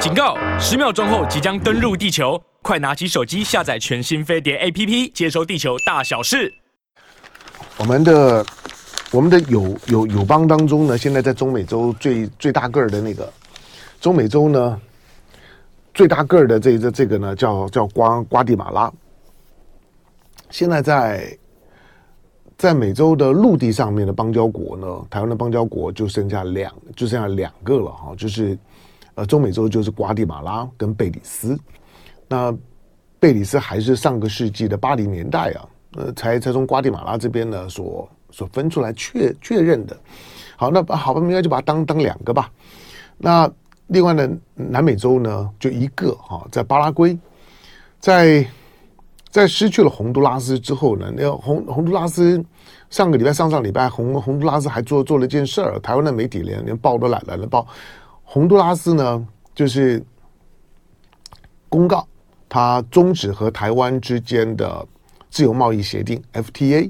警告！十秒钟后即将登陆地球，快拿起手机下载全新飞碟 APP，接收地球大小事。我们的我们的友友友邦当中呢，现在在中美洲最最大个儿的那个中美洲呢，最大个儿的这这这个呢，叫叫瓜瓜地马拉。现在在在美洲的陆地上面的邦交国呢，台湾的邦交国就剩下两，就剩下两个了哈，就是呃，中美洲就是瓜地马拉跟贝里斯。那贝里斯还是上个世纪的八零年代啊，呃，才才从瓜地马拉这边呢所所分出来确确认的。好，那好吧，应该就把它当当两个吧。那另外呢，南美洲呢就一个哈，在巴拉圭，在。在失去了洪都拉斯之后呢，那个洪洪都拉斯上个礼拜、上上礼拜，洪洪都拉斯还做做了一件事儿，台湾的媒体连连报都懒懒得报。洪都拉斯呢，就是公告他终止和台湾之间的自由贸易协定 FTA。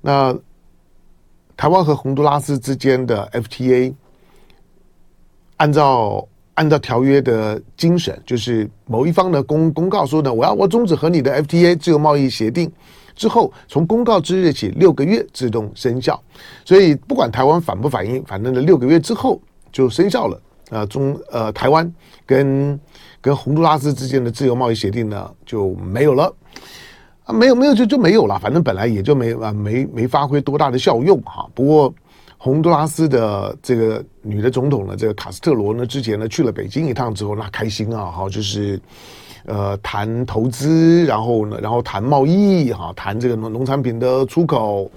那台湾和洪都拉斯之间的 FTA，按照。按照条约的精神，就是某一方呢公公告说呢，我要我终止和你的 FTA 自由贸易协定之后，从公告之日起六个月自动生效。所以不管台湾反不反应，反正呢六个月之后就生效了。呃，中呃台湾跟跟洪都拉斯之间的自由贸易协定呢就没有了啊，没有没有就就没有了。反正本来也就没啊没没发挥多大的效用哈。不过。洪都拉斯的这个女的总统呢，这个卡斯特罗呢，之前呢去了北京一趟之后，那开心啊，哈，就是呃谈投资，然后呢，然后谈贸易，哈，谈这个农农产品的出口，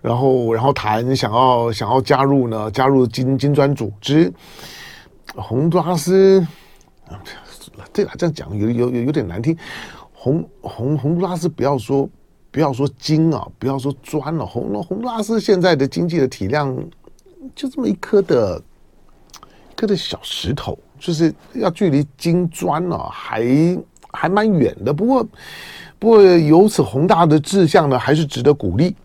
然后然后谈想要想要加入呢，加入金金砖组织。洪都拉斯，这这样讲有有有有点难听。洪洪洪都拉斯不要说。不要说金啊，不要说砖了，洪都洪都拉斯现在的经济的体量就这么一颗的，一颗的小石头，就是要距离金砖呢还还蛮远的。不过，不过有此宏大的志向呢，还是值得鼓励。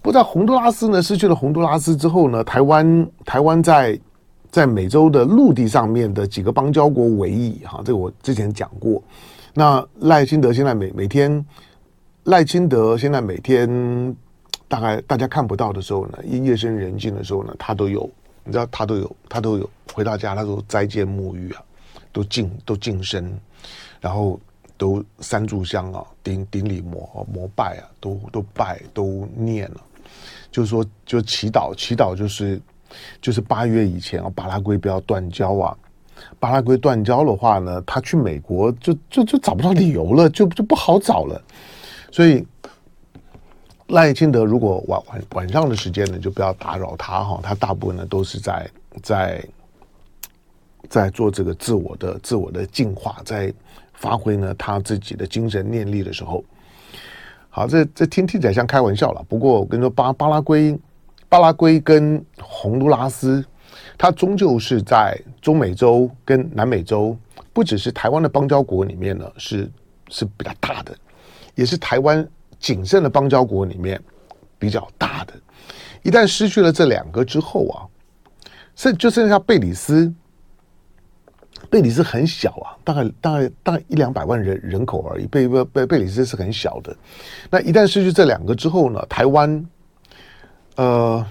不过在洪都拉斯呢失去了洪都拉斯之后呢，台湾台湾在在美洲的陆地上面的几个邦交国为宜哈，这个我之前讲过。那赖清德现在每每天。赖清德现在每天大概大家看不到的时候呢，夜深人静的时候呢，他都有，你知道他都有，他都有回到家，他都斋戒沐浴啊，都净都净身，然后都三炷香啊，顶顶礼膜膜拜啊，都都拜都念了，就是说就祈祷祈祷，就是就是八月以前啊，巴拉圭不要断交啊，巴拉圭断交的话呢，他去美国就就就找不到理由了，就就不好找了。所以赖清德如果晚晚晚上的时间呢，就不要打扰他哈。他大部分呢都是在在在做这个自我的自我的净化，在发挥呢他自己的精神念力的时候。好，这这听听起来像开玩笑了。不过我跟你说，巴巴拉圭巴拉圭跟洪都拉斯，它终究是在中美洲跟南美洲，不只是台湾的邦交国里面呢，是是比较大的。也是台湾仅剩的邦交国里面比较大的，一旦失去了这两个之后啊，剩就剩下贝里斯。贝里斯很小啊，大概大概大概一两百万人人口而已。贝贝贝贝里斯是很小的。那一旦失去这两个之后呢，台湾呃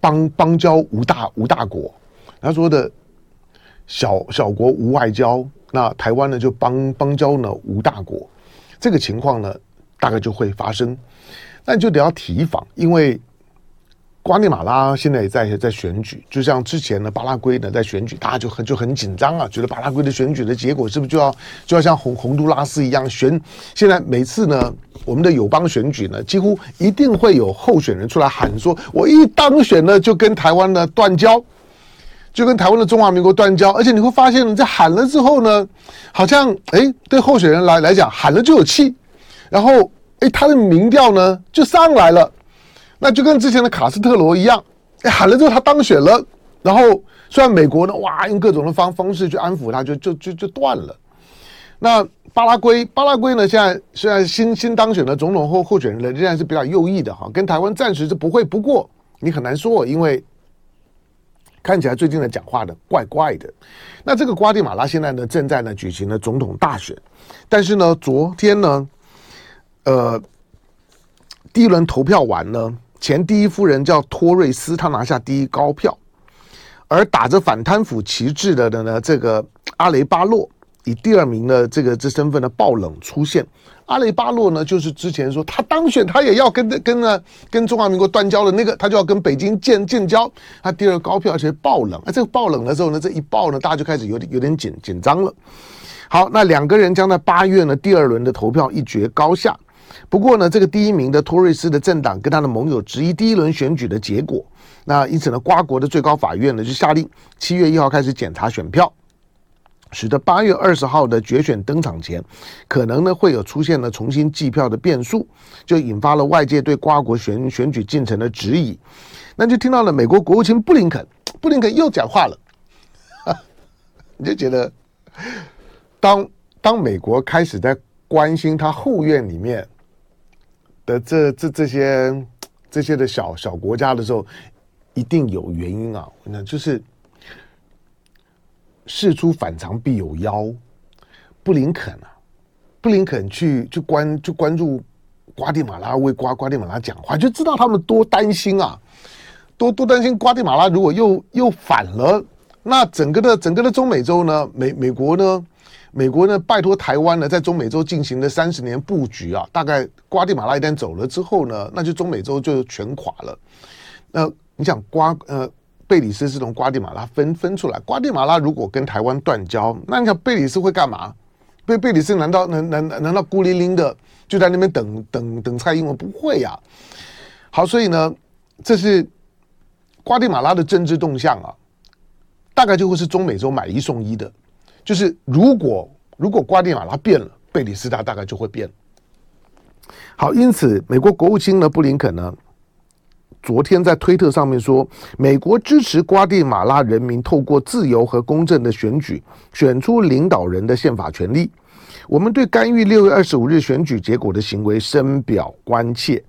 邦邦交无大无大国，他说的小小国无外交，那台湾呢就邦邦交呢无大国。这个情况呢，大概就会发生，那你就得要提防，因为瓜地马拉现在也在在选举，就像之前的巴拉圭呢在选举，大家就很就很紧张啊，觉得巴拉圭的选举的结果是不是就要就要像洪洪都拉斯一样选？现在每次呢，我们的友邦选举呢，几乎一定会有候选人出来喊说：“我一当选呢，就跟台湾呢断交。”就跟台湾的中华民国断交，而且你会发现，在喊了之后呢，好像哎，对候选人来来讲，喊了就有气，然后哎，他的民调呢就上来了，那就跟之前的卡斯特罗一样，喊了之后他当选了，然后虽然美国呢哇用各种的方方式去安抚他，就就就就断了。那巴拉圭，巴拉圭呢现在虽然新新当选的总统候候选人呢仍然是比较右翼的哈，跟台湾暂时是不会，不过你很难说，因为。看起来最近的讲话呢怪怪的。那这个瓜地马拉现在呢正在呢举行了总统大选，但是呢昨天呢，呃，第一轮投票完呢，前第一夫人叫托瑞斯，她拿下第一高票，而打着反贪腐旗帜的的呢这个阿雷巴洛以第二名的这个这身份的爆冷出现。阿雷巴洛呢，就是之前说他当选，他也要跟跟呢跟中华民国断交的那个，他就要跟北京建建交。他第二高票，而且爆冷。啊这个爆冷的时候呢，这一爆呢，大家就开始有点有点紧紧张了。好，那两个人将在八月呢第二轮的投票一决高下。不过呢，这个第一名的托瑞斯的政党跟他的盟友质疑第一轮选举的结果。那因此呢，瓜国的最高法院呢就下令七月一号开始检查选票。使得八月二十号的决选登场前，可能呢会有出现了重新计票的变数，就引发了外界对瓜国选选举进程的质疑。那就听到了美国国务卿布林肯，布林肯又讲话了，你就觉得，当当美国开始在关心他后院里面这这这些这些的小小国家的时候，一定有原因啊，那就是。事出反常必有妖，布林肯啊，布林肯去去关去关注瓜地马拉，为瓜瓜地马拉讲话，就知道他们多担心啊，多多担心瓜地马拉如果又又反了，那整个的整个的中美洲呢，美美国呢，美国呢，拜托台湾呢，在中美洲进行了三十年布局啊，大概瓜地马拉一旦走了之后呢，那就中美洲就全垮了。那你想瓜呃？贝里斯是从瓜地马拉分分出来。瓜地马拉如果跟台湾断交，那你想贝里斯会干嘛？贝贝里斯难道难难难道孤零零的就在那边等等等蔡英文？不会呀。好，所以呢，这是瓜地马拉的政治动向啊，大概就会是中美洲买一送一的，就是如果如果瓜地马拉变了，贝里斯他大概就会变。好，因此美国国务卿呢，布林肯呢。昨天在推特上面说，美国支持瓜地马拉人民透过自由和公正的选举选出领导人的宪法权利。我们对干预六月二十五日选举结果的行为深表关切。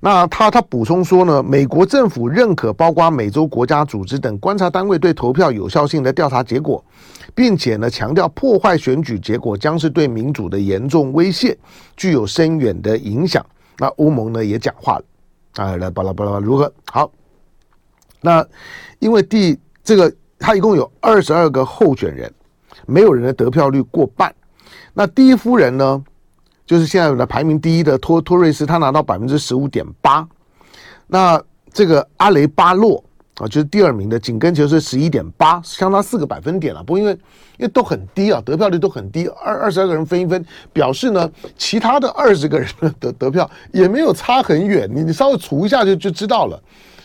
那他他补充说呢，美国政府认可包括美洲国家组织等观察单位对投票有效性的调查结果，并且呢强调破坏选举结果将是对民主的严重威胁，具有深远的影响。那欧盟呢也讲话了。啊，来巴拉巴拉如何？好，那因为第这个他一共有二十二个候选人，没有人的得票率过半。那第一夫人呢，就是现在的排名第一的托托瑞斯，他拿到百分之十五点八。那这个阿雷巴洛。啊，就是第二名的，紧跟就是十一点八，相差四个百分点了。不过因为因为都很低啊，得票率都很低，二二十二个人分一分，表示呢，其他的二十个人的得得票也没有差很远。你你稍微除一下就就知道了，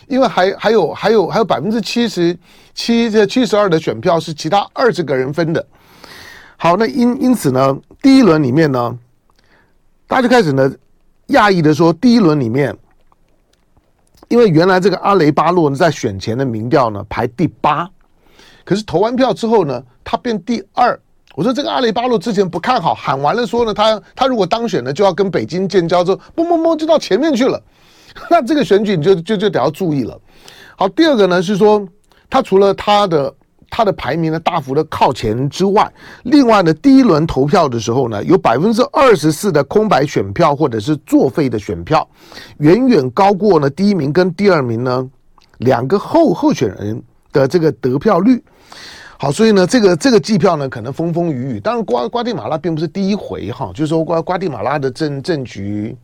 因为还还有还有还有百分之七十七这七十二的选票是其他二十个人分的。好，那因因此呢，第一轮里面呢，大家就开始呢讶异的说，第一轮里面。因为原来这个阿雷巴洛呢，在选前的民调呢排第八，可是投完票之后呢，他变第二。我说这个阿雷巴洛之前不看好，喊完了说呢，他他如果当选了就要跟北京建交，之后嘣嘣嘣就到前面去了。那这个选举你就就就得要注意了。好，第二个呢是说，他除了他的。他的排名呢大幅的靠前之外，另外呢，第一轮投票的时候呢，有百分之二十四的空白选票或者是作废的选票，远远高过呢第一名跟第二名呢两个候候选人的这个得票率。好，所以呢，这个这个计票呢可能风风雨雨。当然，瓜瓜地马拉并不是第一回哈，就是说瓜瓜地马拉的政政局。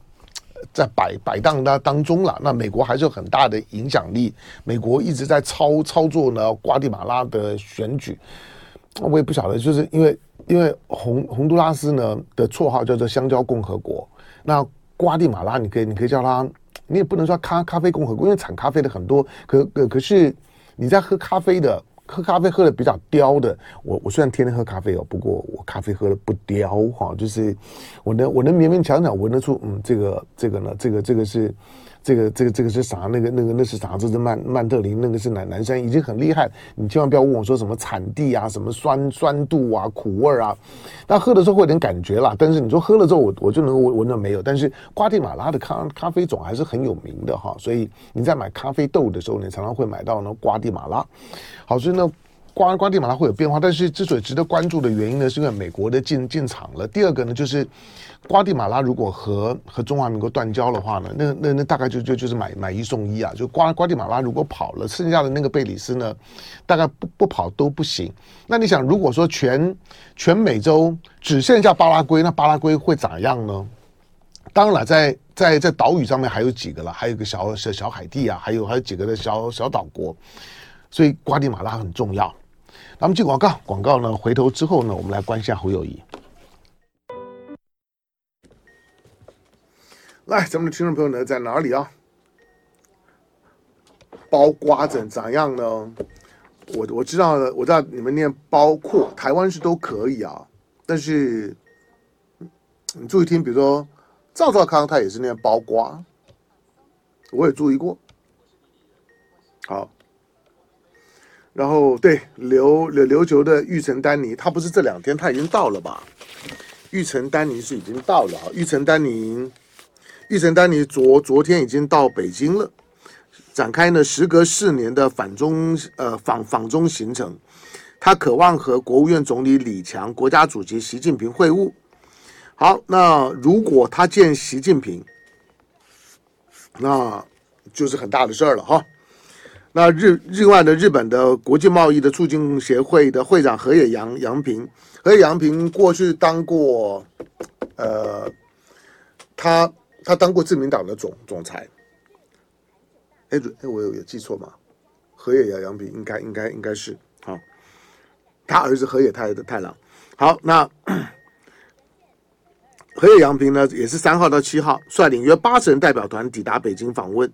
在摆摆荡当当中了，那美国还是有很大的影响力。美国一直在操操作呢，瓜地马拉的选举。我也不晓得，就是因为因为洪洪都拉斯呢的绰号叫做香蕉共和国，那瓜地马拉你可以你可以叫它，你也不能说咖咖啡共和国，因为产咖啡的很多，可可可是你在喝咖啡的。喝咖啡喝的比较刁的，我我虽然天天喝咖啡哦，不过我咖啡喝的不刁哈，就是我能我能勉勉强强闻得出，嗯，这个这个呢，这个这个是这个这个这个是啥？那个那个那是啥？这是曼曼特林，那个是南南山，已经很厉害。你千万不要问我说什么产地啊，什么酸酸度啊，苦味啊。但喝的时候会有点感觉啦。但是你说喝了之后我我就能闻闻到没有？但是瓜地马拉的咖咖啡种还是很有名的哈。所以你在买咖啡豆的时候，你常常会买到呢瓜地马拉。好，所以呢。瓜瓜地马拉会有变化，但是之所以值得关注的原因呢，是因为美国的进进场了。第二个呢，就是瓜地马拉如果和和中华民国断交的话呢，那那那大概就就就是买买一送一啊。就瓜瓜地马拉如果跑了，剩下的那个贝里斯呢，大概不不跑都不行。那你想，如果说全全美洲只剩下巴拉圭，那巴拉圭会咋样呢？当然了，在在在岛屿上面还有几个了，还有个小小小海地啊，还有还有几个的小小岛国，所以瓜地马拉很重要。咱们进广告，广告呢，回头之后呢，我们来关一下侯友谊。来，咱们的听众朋友呢，在哪里啊？包瓜怎怎样呢？我我知道，我知道你们念包括台湾是都可以啊，但是你注意听，比如说赵少康他也是念包瓜，我也注意过。好。然后对琉琉琉球的玉成丹尼，他不是这两天他已经到了吧？玉成丹尼是已经到了啊！玉成丹尼，玉成丹尼昨昨天已经到北京了，展开呢时隔四年的访中呃访访中行程，他渴望和国务院总理李强、国家主席习近平会晤。好，那如果他见习近平，那就是很大的事儿了哈。那日另外的日本的国际贸易的促进协会的会长河野洋洋平，河野洋平过去当过，呃，他他当过自民党的总总裁。哎，哎，我有有记错吗？河野洋洋平应该应该应该是好，他儿子河野太的太郎。好，那河野洋平呢，也是三号到七号率领约八十人代表团抵达北京访问。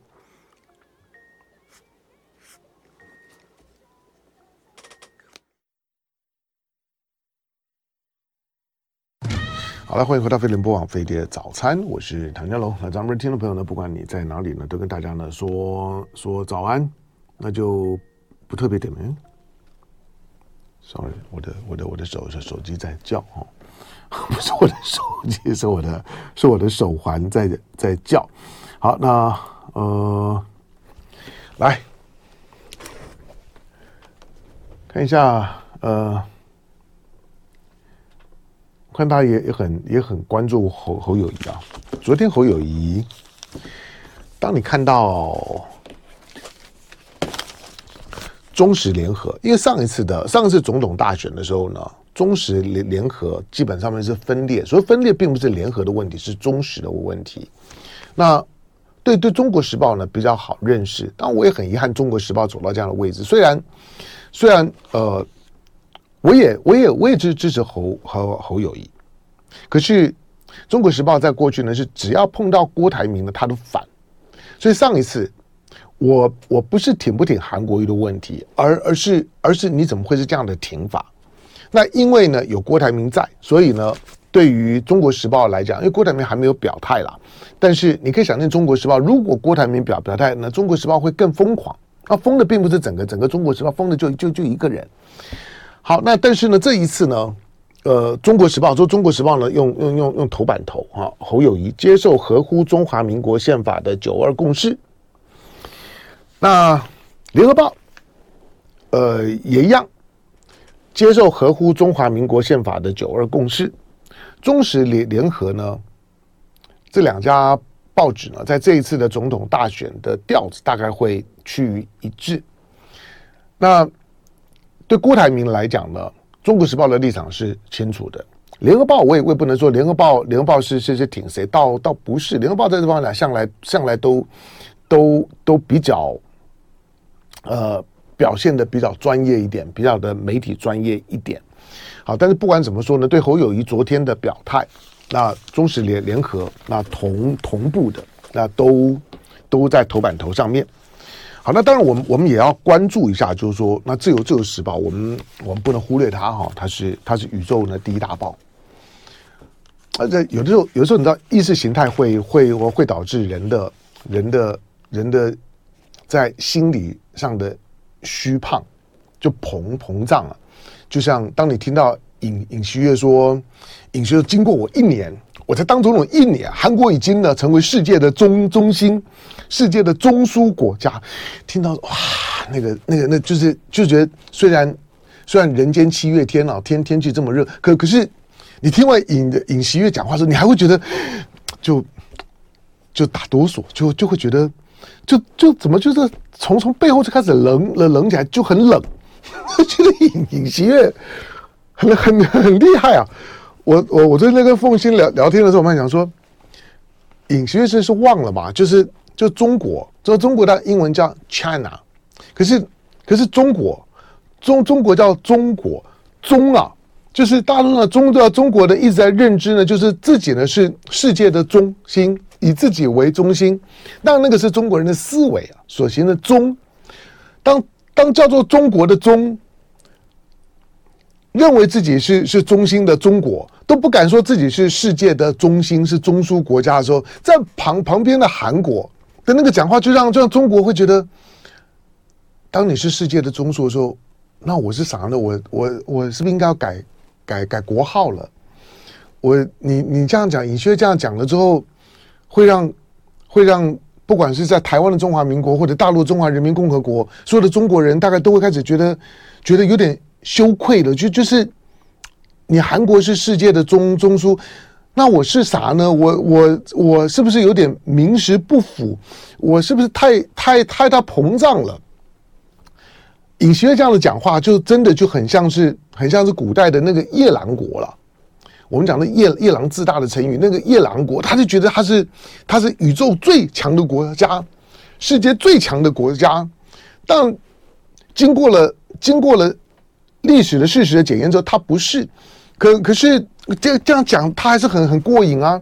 好了，欢迎回到飞碟播网飞碟早餐，我是唐家龙。那咱们听众朋友呢，不管你在哪里呢，都跟大家呢说说早安，那就不特别点名。Sorry，我的我的我的手手手机在叫哦，不是我的手机，是我的是我的手环在在叫。好，那呃，来看一下呃。看大家也也很也很关注侯侯友谊啊。昨天侯友谊，当你看到中时联合，因为上一次的上一次总统大选的时候呢，中时联联合基本上面是分裂，所以分裂并不是联合的问题，是中时的问题。那对对中国时报呢比较好认识，但我也很遗憾中国时报走到这样的位置。虽然虽然呃。我也，我也，我也支支持侯侯侯友谊，可是《中国时报》在过去呢是只要碰到郭台铭呢，他都反。所以上一次我我不是挺不挺韩国瑜的问题，而而是而是你怎么会是这样的挺法？那因为呢有郭台铭在，所以呢对于《中国时报》来讲，因为郭台铭还没有表态啦。但是你可以想象，《中国时报》如果郭台铭表表态，那《中国时报》会更疯狂。那疯的并不是整个整个《中国时报》，疯的就就就一个人。好，那但是呢，这一次呢，呃，《中国时报》说，《中国时报》呢，用用用用头版头啊，侯友谊接受合乎中华民国宪法的九二共识。那《联合报》呃也一样，接受合乎中华民国宪法的九二共识。中时联联合呢，这两家报纸呢，在这一次的总统大选的调子大概会趋于一致。那。对郭台铭来讲呢，《中国时报》的立场是清楚的，《联合报》我也我也不能说，《联合报》《联合报》是是是挺谁，倒倒不是，《联合报》在这方面向来向来都都都比较，呃，表现的比较专业一点，比较的媒体专业一点。好，但是不管怎么说呢，对侯友谊昨天的表态，那中时联联合那同同步的，那都都在头版头上面。好，那当然，我们我们也要关注一下，就是说，那自由自由时报，我们我们不能忽略它哈，它是它是宇宙的第一大报。啊，这有的时候，有的时候你知道，意识形态会会会导致人的人的人的在心理上的虚胖，就膨膨胀了。就像当你听到尹尹锡悦说，尹锡悦经过我一年，我才当总统一年，韩国已经呢成为世界的中中心，世界的中枢国家。听到哇，那个那个那就是就觉得虽然虽然人间七月天啊，天天气这么热，可可是你听完尹尹锡悦讲话的时候，你还会觉得就。就打哆嗦，就就会觉得，就就怎么就是从从背后就开始冷冷冷起来，就很冷。我觉得尹尹锡悦很很很厉害啊！我我我在那跟凤欣聊聊天的时候，我们还讲说，尹锡悦是忘了嘛？就是就中国，这中国的英文叫 China，可是可是中国中中国叫中国中啊，就是大陆的中的中国的一直在认知呢，就是自己呢是世界的中心。以自己为中心，那那个是中国人的思维啊，所行的中。当当叫做中国的中，认为自己是是中心的中国，都不敢说自己是世界的中心，是中枢国家的时候，在旁旁边的韩国的那个讲话，就让就让中国会觉得，当你是世界的中枢的时候，那我是啥呢？我我我是不是应该要改改改国号了？我你你这样讲，尹锡悦这样讲了之后。会让，会让不管是在台湾的中华民国或者大陆中华人民共和国，所有的中国人大概都会开始觉得，觉得有点羞愧了。就就是，你韩国是世界的中中枢，那我是啥呢？我我我是不是有点名实不符？我是不是太太太大膨胀了？尹锡悦这样的讲话，就真的就很像是很像是古代的那个夜郎国了。我们讲的夜夜郎自大的成语，那个夜郎国，他就觉得他是他是宇宙最强的国家，世界最强的国家。但经过了经过了历史的事实的检验之后，他不是。可可是这这样讲，他还是很很过瘾啊。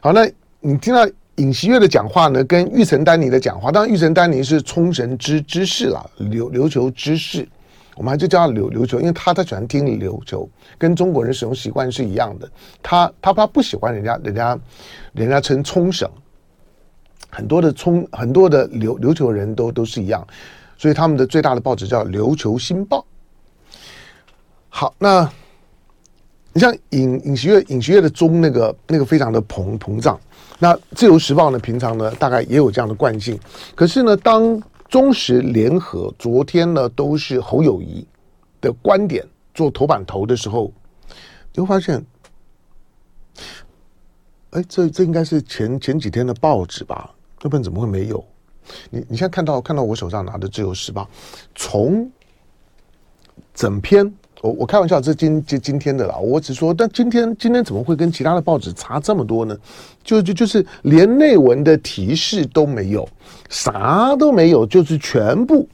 好，那你听到尹锡悦的讲话呢，跟玉成丹尼的讲话，当然玉成丹尼是冲绳知知识了，琉琉球知识。我们还就叫他琉琉球，因为他他喜欢听琉球，跟中国人使用习惯是一样的。他他他不喜欢人家人家人家称冲绳，很多的冲很多的琉琉球人都都是一样，所以他们的最大的报纸叫《琉球新报》。好，那你像尹尹锡悦尹锡悦的中那个那个非常的膨膨胀，那《自由时报》呢，平常呢大概也有这样的惯性，可是呢当。中时联合昨天呢，都是侯友谊的观点做头版头的时候，你会发现，哎，这这应该是前前几天的报纸吧？要不然怎么会没有？你你现在看到看到我手上拿的《自由时报》，从整篇。我我开玩笑，这今今今天的啦。我只说，但今天今天怎么会跟其他的报纸差这么多呢？就就就是连内文的提示都没有，啥都没有，就是全部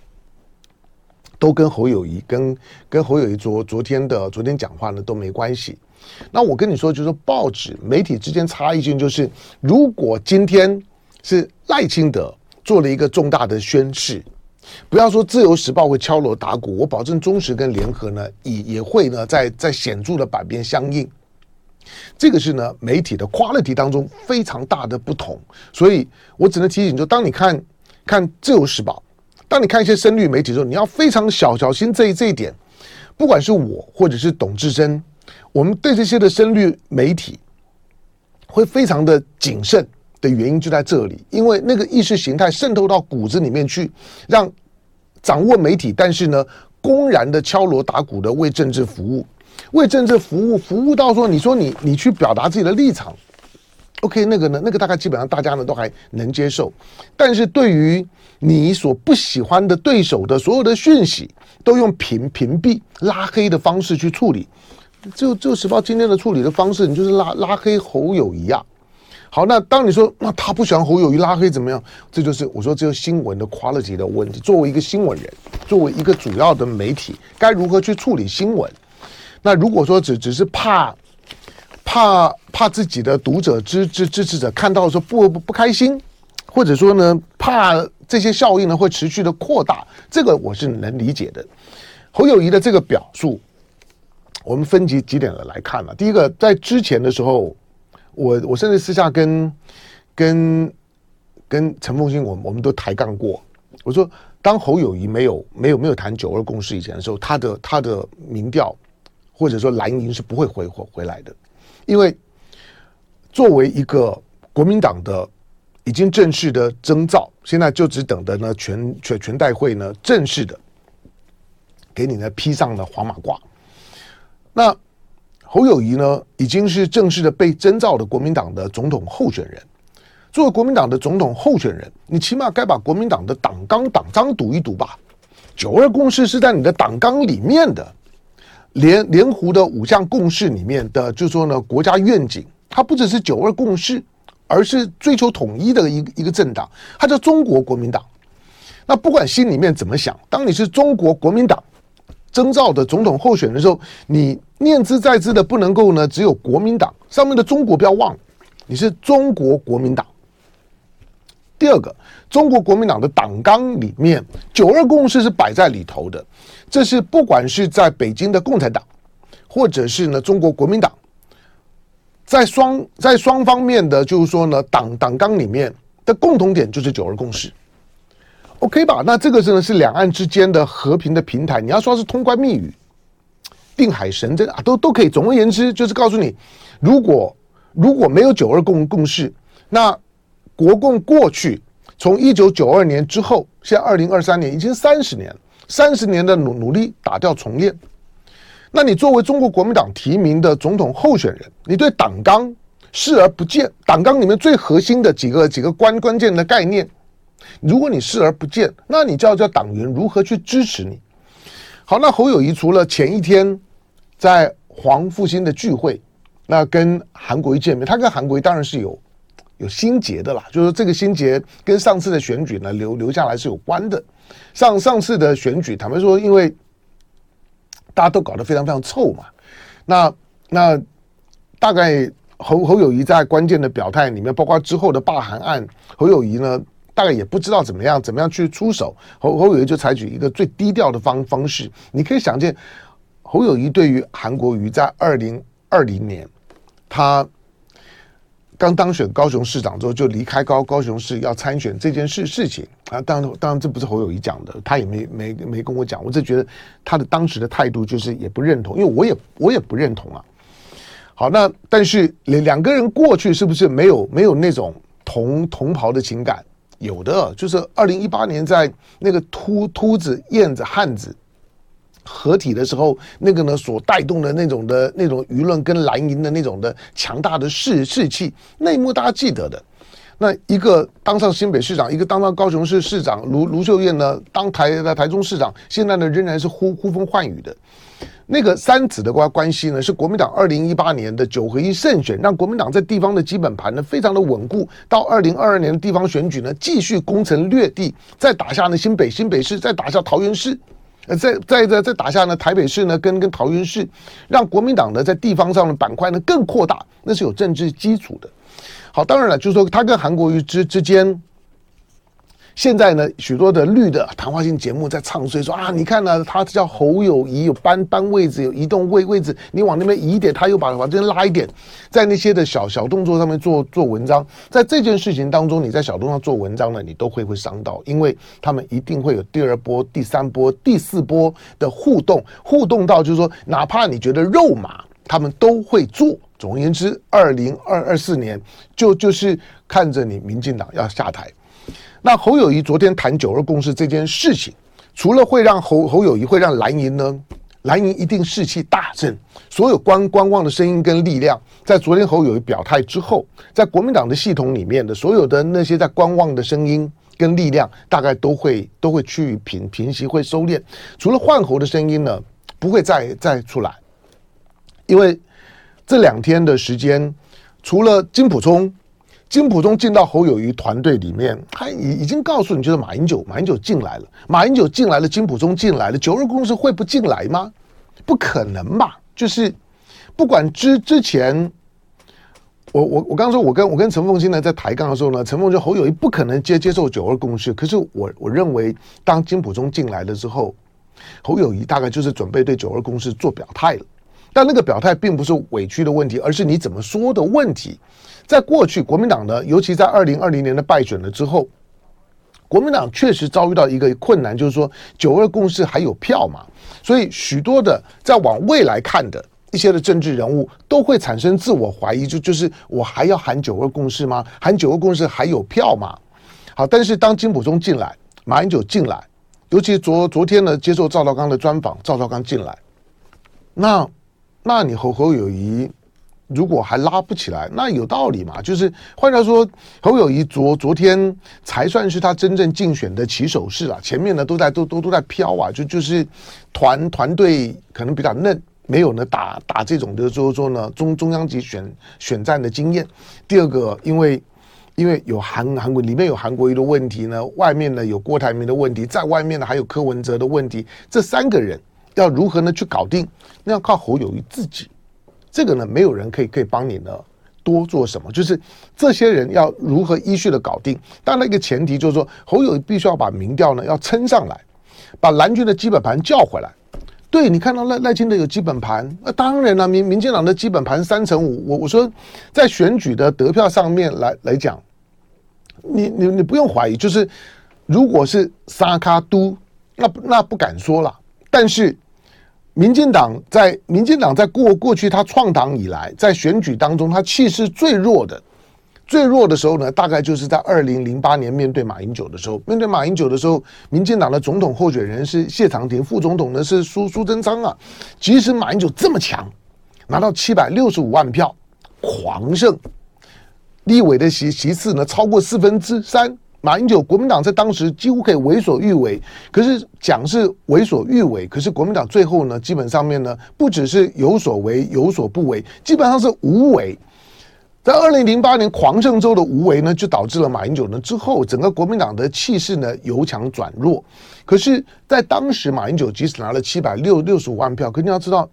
都跟侯友谊跟跟侯友谊昨昨天的昨天讲话呢都没关系。那我跟你说，就是报纸媒体之间差异性，就是如果今天是赖清德做了一个重大的宣示。不要说《自由时报》会敲锣打鼓，我保证中时跟联合呢也也会呢在在显著的版面相应。这个是呢媒体的 quality 当中非常大的不同，所以我只能提醒，就当你看看《自由时报》，当你看一些深绿媒体的时候，你要非常小小心这这一点。不管是我或者是董志珍，我们对这些的深绿媒体会非常的谨慎。的原因就在这里，因为那个意识形态渗透到骨子里面去，让掌握媒体，但是呢，公然的敲锣打鼓的为政治服务，为政治服务，服务到说，你说你你去表达自己的立场，OK，那个呢，那个大概基本上大家呢都还能接受，但是对于你所不喜欢的对手的所有的讯息，都用屏屏蔽、拉黑的方式去处理，就就时报今天的处理的方式，你就是拉拉黑侯友宜啊。好，那当你说那他不喜欢侯友谊拉黑怎么样？这就是我说这个新闻的 quality 的问题。作为一个新闻人，作为一个主要的媒体，该如何去处理新闻？那如果说只只是怕怕怕自己的读者支支支持者看到的时候不不不开心，或者说呢怕这些效应呢会持续的扩大，这个我是能理解的。侯友谊的这个表述，我们分几几点的来看了。第一个，在之前的时候。我我甚至私下跟跟跟陈凤馨，我我们都抬杠过。我说，当侯友谊没有没有没有谈九二共识以前的时候，他的他的民调或者说蓝营是不会回回回来的，因为作为一个国民党的已经正式的征召，现在就只等着呢全全全代会呢正式的给你呢披上了黄马褂。那侯友谊呢已经是正式的被征召的国民党的总统候选人。作为国民党的总统候选人，你起码该把国民党的党纲党章读一读吧。九二共识是在你的党纲里面的，连连湖的五项共识里面的，就说呢，国家愿景，它不只是九二共识，而是追求统一的一一个政党，它叫中国国民党。那不管心里面怎么想，当你是中国国民党征召的总统候选人的时候，你念兹在兹的不能够呢，只有国民党上面的中国不要忘了，你是中国国民党。第二个，中国国民党的党纲里面，九二共识是摆在里头的。这是不管是在北京的共产党，或者是呢中国国民党，在双在双方面的就是说呢党党纲里面的共同点就是九二共识。OK 吧？那这个真的是两岸之间的和平的平台。你要说是通关密语、定海神针啊，都都可以。总而言之，就是告诉你，如果如果没有九二共共识，那。国共过去，从一九九二年之后，现在二零二三年已经三十年，三十年的努努力打掉重练。那你作为中国国民党提名的总统候选人，你对党纲视而不见，党纲里面最核心的几个几个关关键的概念，如果你视而不见，那你就要叫党员如何去支持你？好，那侯友宜除了前一天在黄复兴的聚会，那跟韩国瑜见面，他跟韩国瑜当然是有。有心结的啦，就是这个心结跟上次的选举呢留留下来是有关的。上上次的选举，坦白说，因为大家都搞得非常非常臭嘛，那那大概侯侯友宜在关键的表态里面，包括之后的罢韩案，侯友宜呢大概也不知道怎么样怎么样去出手，侯侯友谊就采取一个最低调的方方式。你可以想见，侯友宜对于韩国瑜在二零二零年他。刚当选高雄市长之后，就离开高高雄市要参选这件事事情啊，当然当然这不是侯友宜讲的，他也没没没跟我讲，我只觉得他的当时的态度就是也不认同，因为我也我也不认同啊。好，那但是两两个人过去是不是没有没有那种同同袍的情感？有的，就是二零一八年在那个秃秃子燕子汉子。合体的时候，那个呢所带动的那种的那种舆论跟蓝营的那种的强大的士士气，那一幕大家记得的。那一个当上新北市长，一个当上高雄市市长，卢卢秀燕呢当台的台中市长，现在呢仍然是呼呼风唤雨的。那个三子的关关系呢，是国民党二零一八年的九合一胜选，让国民党在地方的基本盘呢非常的稳固。到二零二二年的地方选举呢，继续攻城略地，再打下呢新北新北市，再打下桃园市。呃，再再再再打下呢，台北市呢，跟跟桃园市，让国民党呢在地方上的板块呢更扩大，那是有政治基础的。好，当然了，就是说他跟韩国瑜之之间。现在呢，许多的绿的谈话性节目在唱衰说啊，你看呢，他叫侯友谊，有搬搬位置，有移动位位置，你往那边移一点，他又把往这边拉一点，在那些的小小动作上面做做文章，在这件事情当中，你在小动作做文章呢，你都会会伤到，因为他们一定会有第二波、第三波、第四波的互动，互动到就是说，哪怕你觉得肉麻，他们都会做。总而言之，二零二二四年就就是看着你民进党要下台。那侯友谊昨天谈九二共识这件事情，除了会让侯侯友谊会让蓝营呢，蓝营一定士气大振，所有观观望的声音跟力量，在昨天侯友谊表态之后，在国民党的系统里面的所有的那些在观望的声音跟力量，大概都会都会趋于平平息，会收敛。除了换侯的声音呢，不会再再出来，因为这两天的时间，除了金普聪。金溥聪进到侯友宜团队里面，他已已经告诉你，就是马英九，马英九进来了，马英九进来了，金溥聪进来了，九二共识会不进来吗？不可能吧？就是不管之之前，我我我刚说，我跟我跟陈凤馨呢在抬杠的时候呢，陈凤就侯友宜不可能接接受九二共识，可是我我认为，当金溥聪进来了之后，侯友宜大概就是准备对九二共识做表态了。但那个表态并不是委屈的问题，而是你怎么说的问题。在过去，国民党呢，尤其在二零二零年的败选了之后，国民党确实遭遇到一个困难，就是说九二共识还有票嘛，所以许多的在往未来看的一些的政治人物都会产生自我怀疑，就就是我还要喊九二共识吗？喊九二共识还有票吗？好，但是当金溥中进来，马英九进来，尤其昨昨天呢接受赵少康的专访，赵少康进来，那那你侯侯友谊。如果还拉不起来，那有道理嘛？就是换句话说，侯友宜昨昨天才算是他真正竞选的起手式了。前面呢都在都都都在飘啊，就就是团团队可能比较嫩，没有呢打打这种就是说呢中中央级选选战的经验。第二个，因为因为有韩韩国里面有韩国瑜的问题呢，外面呢有郭台铭的问题，在外面呢还有柯文哲的问题，这三个人要如何呢去搞定？那要靠侯友宜自己。这个呢，没有人可以可以帮你呢多做什么，就是这些人要如何依序的搞定。当然，一个前提就是说，侯友必须要把民调呢要撑上来，把蓝军的基本盘叫回来。对，你看到赖赖清德有基本盘，那当然了，民民进党的基本盘三成五。我我说，在选举的得票上面来来讲，你你你不用怀疑，就是如果是沙卡都，那那不敢说了，但是。民进党在民进党在过过去他创党以来，在选举当中，他气势最弱的、最弱的时候呢，大概就是在二零零八年面对马英九的时候。面对马英九的时候，民进党的总统候选人是谢长廷，副总统呢是苏苏贞昌啊。即使马英九这么强，拿到七百六十五万票，狂胜，立委的席席次呢超过四分之三。马英九国民党在当时几乎可以为所欲为，可是讲是为所欲为，可是国民党最后呢，基本上面呢，不只是有所为，有所不为，基本上是无为。在二零零八年狂胜州的无为呢，就导致了马英九呢之后，整个国民党的气势呢由强转弱。可是，在当时马英九即使拿了七百六六十五万票，可你要知道，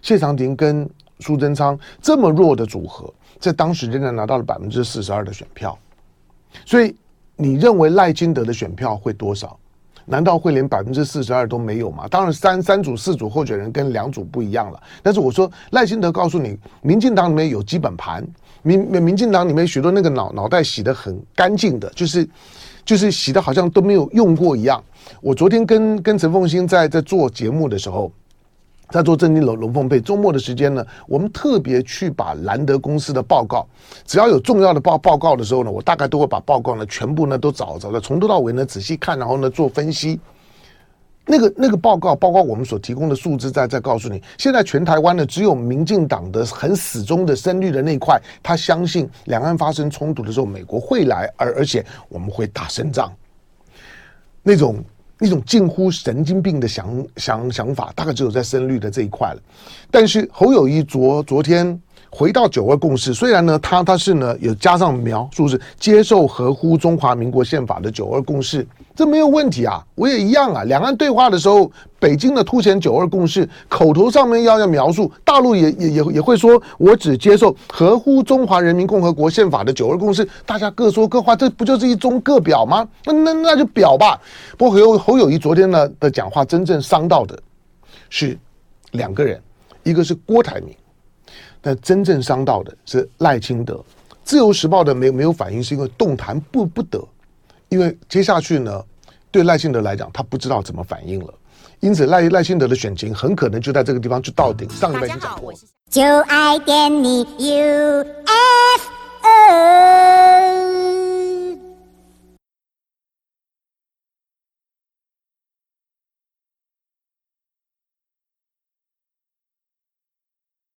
谢长廷跟苏贞昌这么弱的组合，在当时仍然拿到了百分之四十二的选票，所以。你认为赖清德的选票会多少？难道会连百分之四十二都没有吗？当然三，三组四组候选人跟两组不一样了。但是我说赖清德告诉你，民进党里面有基本盘，民民进党里面许多那个脑脑袋洗得很干净的，就是就是洗得好像都没有用过一样。我昨天跟跟陈凤兴在在做节目的时候。在做正经龙龙凤配，周末的时间呢，我们特别去把兰德公司的报告，只要有重要的报报告的时候呢，我大概都会把报告呢全部呢都找找的，从头到尾呢仔细看，然后呢做分析。那个那个报告，包括我们所提供的数字，在在告诉你，现在全台湾呢只有民进党的很始终的深绿的那块，他相信两岸发生冲突的时候，美国会来，而而且我们会打胜仗，那种。一种近乎神经病的想想想法，大概只有在深绿的这一块了。但是侯友谊昨昨天回到九二共识，虽然呢，他他是呢有加上描述是接受合乎中华民国宪法的九二共识。这没有问题啊，我也一样啊。两岸对话的时候，北京的凸显九二共识，口头上面要要描述，大陆也也也也会说，我只接受合乎中华人民共和国宪法的九二共识。大家各说各话，这不就是一中各表吗？那那那就表吧。不过侯侯友谊昨天呢的讲话，真正伤到的是两个人，一个是郭台铭，但真正伤到的是赖清德，《自由时报》的没没有反应，是因为动弹不不得，因为接下去呢，对赖清德来讲，他不知道怎么反应了，因此赖赖清德的选情很可能就在这个地方就到顶。上一拜已经讲过。